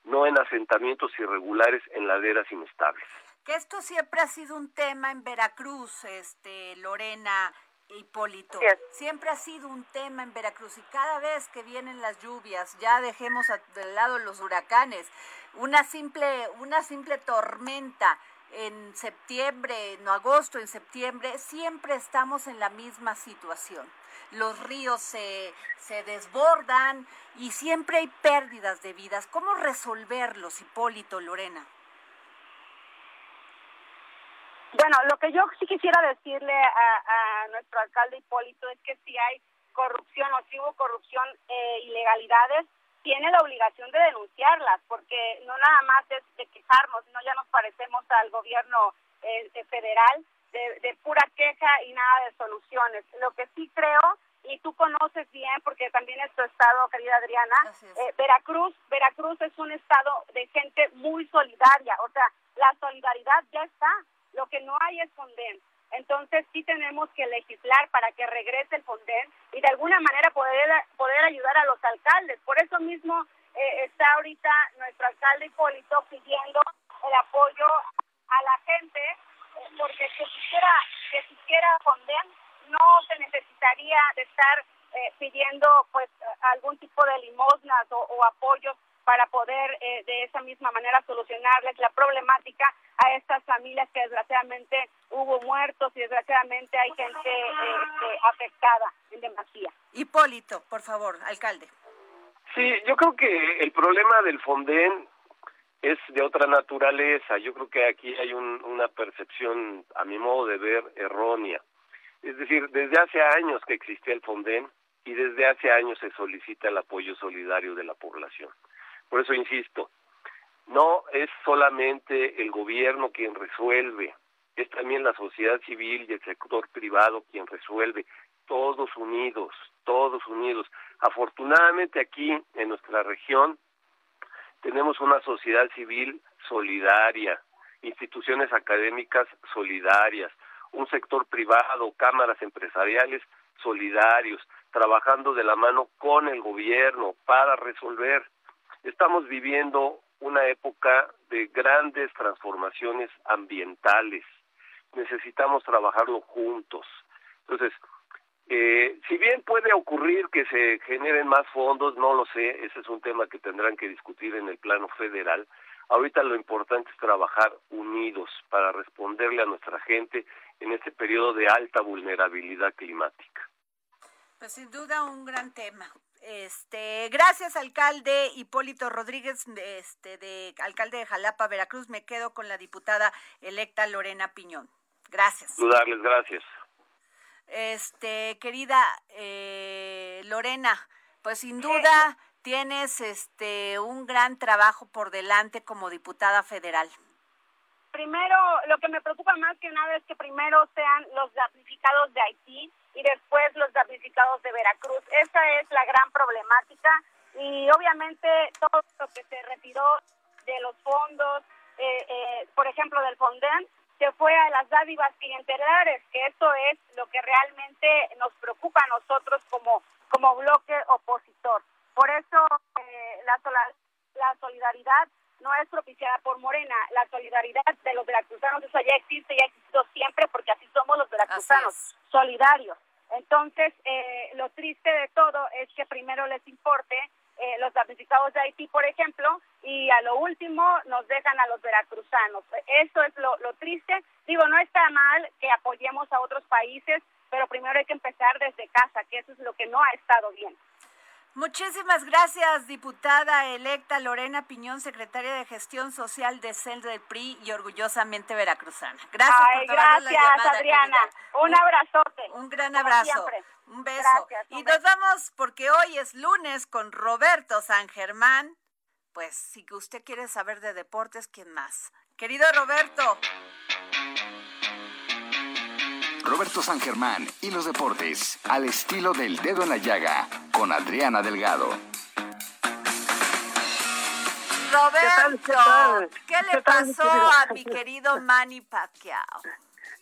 Speaker 6: no en asentamientos irregulares en laderas inestables.
Speaker 1: Que esto siempre ha sido un tema en Veracruz, este, Lorena Hipólito. Siempre ha sido un tema en Veracruz y cada vez que vienen las lluvias, ya dejemos a- de lado los huracanes, una simple, una simple tormenta en septiembre, en agosto, en septiembre, siempre estamos en la misma situación. Los ríos se, se desbordan y siempre hay pérdidas de vidas. ¿Cómo resolverlos, Hipólito, Lorena?
Speaker 5: Bueno, lo que yo sí quisiera decirle a, a nuestro alcalde Hipólito es que si hay corrupción o si hubo corrupción, eh, ilegalidades, tiene la obligación de denunciarlas, porque no nada más es de quejarnos, sino ya nos parecemos al gobierno eh, eh, federal de, de pura queja y nada de soluciones. Lo que sí creo, y tú conoces bien, porque también es tu estado, querida Adriana,
Speaker 1: es.
Speaker 5: eh, Veracruz, Veracruz es un estado de gente muy solidaria, o sea, la solidaridad ya está, lo que no hay es Fonden. Entonces sí tenemos que legislar para que regrese el Fonden y de alguna manera poder, poder ayudar a los alcaldes. Por eso mismo eh, está ahorita nuestro alcalde Hipólito pidiendo el apoyo a la gente, eh, porque que siquiera, que siquiera Fonden no se necesitaría de estar eh, pidiendo pues algún tipo de limosnas o, o apoyos para poder eh, de esa misma manera solucionarles la problemática a estas familias que desgraciadamente hubo muertos y desgraciadamente hay gente eh, este, afectada en demasía.
Speaker 1: Hipólito, por favor, alcalde.
Speaker 6: Sí, yo creo que el problema del Fonden es de otra naturaleza. Yo creo que aquí hay un, una percepción, a mi modo de ver, errónea. Es decir, desde hace años que existe el Fonden y desde hace años se solicita el apoyo solidario de la población. Por eso insisto, no es solamente el gobierno quien resuelve, es también la sociedad civil y el sector privado quien resuelve, todos unidos, todos unidos. Afortunadamente aquí en nuestra región tenemos una sociedad civil solidaria, instituciones académicas solidarias, un sector privado, cámaras empresariales solidarios, trabajando de la mano con el gobierno para resolver. Estamos viviendo una época de grandes transformaciones ambientales. Necesitamos trabajarlo juntos. Entonces, eh, si bien puede ocurrir que se generen más fondos, no lo sé, ese es un tema que tendrán que discutir en el plano federal. Ahorita lo importante es trabajar unidos para responderle a nuestra gente en este periodo de alta vulnerabilidad climática.
Speaker 1: Pues sin duda un gran tema. Este, gracias alcalde Hipólito Rodríguez, este, de alcalde de Jalapa, Veracruz. Me quedo con la diputada electa Lorena Piñón. Gracias.
Speaker 6: Dudarles, gracias.
Speaker 1: Este, querida eh, Lorena, pues sin duda tienes este un gran trabajo por delante como diputada federal.
Speaker 5: Primero, lo que me preocupa más que nada es que primero sean los damnificados de Haití y después los damnificados de Veracruz. Esa es la gran problemática y obviamente todo lo que se retiró de los fondos, eh, eh, por ejemplo del Fonden, se fue a las dádivas clientelares, que eso es lo que realmente nos preocupa a nosotros como, como bloque opositor. Por eso eh, la, la solidaridad no es propiciada por Morena, la solidaridad de los veracruzanos, eso ya existe, ya ha existido siempre, porque así somos los veracruzanos, solidarios. Entonces, eh, lo triste de todo es que primero les importe eh, los damnificados de Haití, por ejemplo, y a lo último nos dejan a los veracruzanos. Eso es lo, lo triste. Digo, no está mal que apoyemos a otros países, pero primero hay que empezar desde casa, que eso es lo que no ha estado bien.
Speaker 1: Muchísimas gracias, diputada electa Lorena Piñón, secretaria de Gestión Social de CEL del PRI y orgullosamente veracruzana. Gracias
Speaker 5: Ay,
Speaker 1: por tomarnos la
Speaker 5: gracias,
Speaker 1: llamada,
Speaker 5: Adriana.
Speaker 1: querida.
Speaker 5: Un abrazote.
Speaker 1: Un gran abrazo.
Speaker 5: siempre.
Speaker 1: Un beso.
Speaker 5: Gracias, un
Speaker 1: y
Speaker 5: beso.
Speaker 1: nos vamos porque hoy es lunes con Roberto San Germán. Pues si usted quiere saber de deportes, ¿quién más? Querido Roberto.
Speaker 7: Roberto San Germán y los deportes al estilo del dedo en la llaga con Adriana Delgado.
Speaker 1: Roberto,
Speaker 8: ¿Qué tal?
Speaker 1: ¿qué le
Speaker 8: ¿Qué tal, mi
Speaker 1: pasó a mi querido Manny Pacquiao?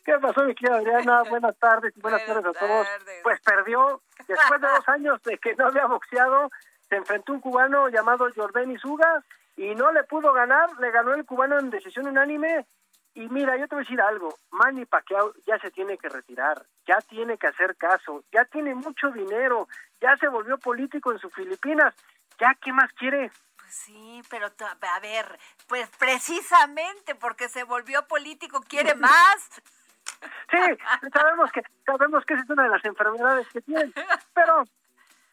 Speaker 8: ¿Qué pasó, mi querida Adriana? Buenas tardes y buenas,
Speaker 1: Buenas
Speaker 8: tardes a todos.
Speaker 1: tardes.
Speaker 8: Pues perdió. Después de dos años de que no había boxeado, se enfrentó un cubano llamado Jordan Isuga y no le pudo ganar. Le ganó el cubano en decisión unánime. Y mira, yo te voy a decir algo. Manny Pacquiao ya se tiene que retirar. Ya tiene que hacer caso. Ya tiene mucho dinero. Ya se volvió político en sus Filipinas. ¿Ya qué más quiere?
Speaker 1: Pues sí, pero a ver, pues precisamente porque se volvió político, quiere más.
Speaker 8: Sí, sabemos que sabemos que esa es una de las enfermedades que tienen, pero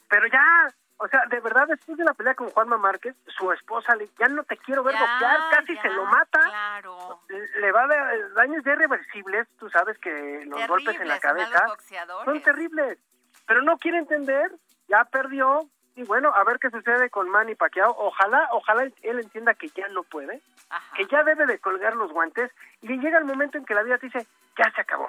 Speaker 8: pero ya, o sea, de verdad después de la pelea con Juanma Márquez, su esposa le ya no te quiero ver
Speaker 1: Ya,
Speaker 8: boxear, casi
Speaker 1: ya,
Speaker 8: se lo mata.
Speaker 1: Claro.
Speaker 8: Le va a dar daños ya irreversibles, tú sabes que los golpes en la
Speaker 1: son
Speaker 8: cabeza son terribles, pero no quiere entender, ya perdió y bueno, a ver qué sucede con Manny Pacquiao. Ojalá, ojalá él, él entienda que ya no puede,
Speaker 1: Ajá.
Speaker 8: que ya debe de colgar los guantes y llega el momento en que la vida te dice, ya se acabó.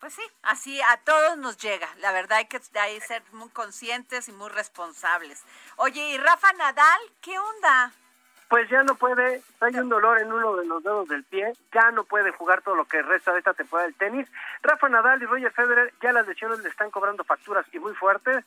Speaker 1: Pues sí, así a todos nos llega. La verdad hay que hay ser muy conscientes y muy responsables. Oye, ¿y Rafa Nadal? ¿Qué onda?
Speaker 8: pues ya no puede, hay un dolor en uno de los dedos del pie, ya no puede jugar todo lo que resta de esta temporada del tenis. Rafa Nadal y Roger Federer ya las lesiones le están cobrando facturas y muy fuertes.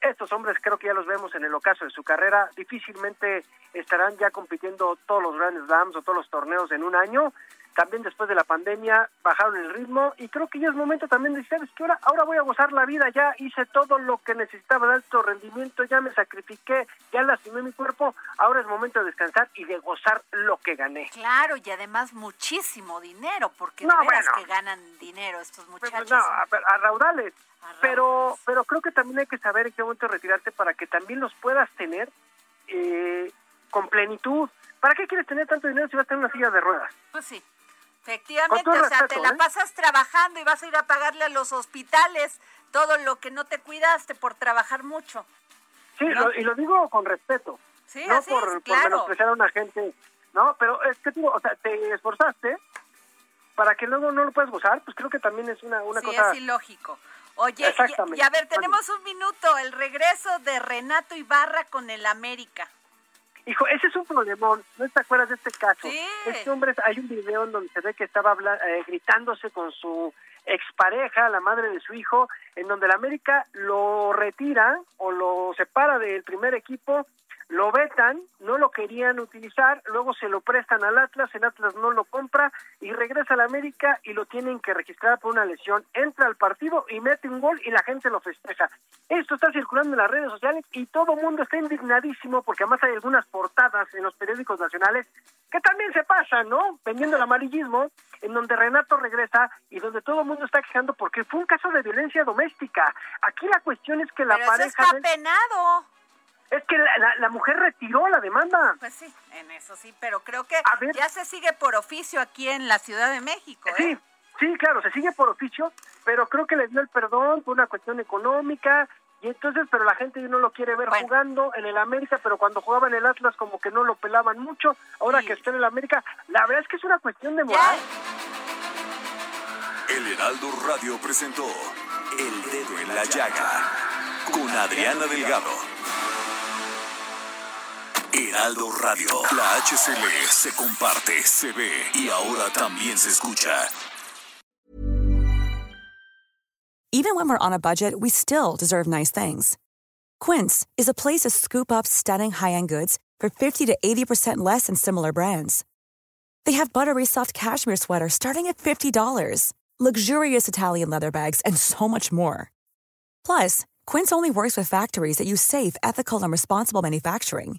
Speaker 8: Estos hombres creo que ya los vemos en el ocaso de su carrera, difícilmente estarán ya compitiendo todos los Grand Slams o todos los torneos en un año. También después de la pandemia bajaron el ritmo y creo que ya es momento también de decir, ¿sabes qué? Ahora, ahora voy a gozar la vida, ya hice todo lo que necesitaba de alto rendimiento, ya me sacrifiqué, ya lastimé mi cuerpo, ahora es momento de descansar y de gozar lo que gané.
Speaker 1: Claro, y además muchísimo dinero, porque
Speaker 8: No,
Speaker 1: de veras
Speaker 8: bueno.
Speaker 1: que ganan dinero estos
Speaker 8: Pues,
Speaker 1: muchachos.
Speaker 8: no, a, a raudales.
Speaker 1: A
Speaker 8: Pero, pero creo que también hay que saber en qué momento retirarte para que también los puedas tener eh, con plenitud. ¿Para qué quieres tener tanto dinero si vas a tener una silla de ruedas?
Speaker 1: Pues sí. Efectivamente, o sea, te la
Speaker 8: ¿eh?
Speaker 1: pasas trabajando y vas a ir a pagarle a los hospitales todo lo que no te cuidaste por trabajar mucho.
Speaker 8: Sí,
Speaker 1: ¿No?
Speaker 8: lo- y lo digo con respeto.
Speaker 1: Sí,
Speaker 8: no
Speaker 1: así
Speaker 8: por,
Speaker 1: es,
Speaker 8: por menospreciar a una gente. No, pero es que digo, o sea, te esforzaste para que luego no lo puedas gozar, pues creo que también es una, una
Speaker 1: sí,
Speaker 8: cosa...
Speaker 1: es ilógico. Oye, y, y a ver, tenemos un minuto, el regreso de Renato Ibarra con el América.
Speaker 8: Hijo, ese es un problemón. ¿No te acuerdas de este caso?
Speaker 1: Sí.
Speaker 8: Este hombre, hay un video en donde se ve que estaba eh, gritándose con su expareja, la madre de su hijo, en donde la América lo retira o lo separa del primer equipo, lo vetan, no lo querían utilizar, luego se lo prestan al Atlas, el Atlas no lo compra y regresa a la América y lo tienen que registrar por una lesión. Entra al partido y mete un gol y la gente lo festeja. Esto está circulando en las redes sociales y todo el mundo está indignadísimo porque además hay algunas portadas en los periódicos nacionales que también se pasan, ¿no? Vendiendo el amarillismo, en donde Renato regresa y donde todo el mundo está quejando porque fue un caso de violencia doméstica. Aquí la cuestión es que la
Speaker 1: Pero eso
Speaker 8: pareja...
Speaker 1: está penado.
Speaker 8: Es que la, la- la mujer retiró la demanda.
Speaker 1: Pues sí, en eso sí, pero creo que
Speaker 8: ver.
Speaker 1: ya se sigue por oficio aquí en la Ciudad de México, ¿eh?
Speaker 8: Sí, sí, claro, se sigue por oficio, pero creo que le dio el perdón por una cuestión económica y entonces, pero la gente no lo quiere ver
Speaker 1: Bueno.
Speaker 8: jugando en el América, pero cuando jugaba en el Atlas como que no lo pelaban mucho, ahora
Speaker 1: Sí.
Speaker 8: que está en el América, la verdad es que es una cuestión de
Speaker 1: Ya,
Speaker 8: moral.
Speaker 7: El Heraldo Radio presentó El Dedo en la Llaga con Adriana Delgado. Heraldo Radio, la HCL se comparte, se ve y ahora también se escucha.
Speaker 9: Even when we're on a budget, we still deserve nice things. Quince is a place to scoop up stunning high-end goods for 50 to 80% less than similar brands. They have buttery soft cashmere sweaters starting at $50, luxurious Italian leather bags, and so much more. Plus, Quince only works with factories that use safe, ethical, and responsible manufacturing.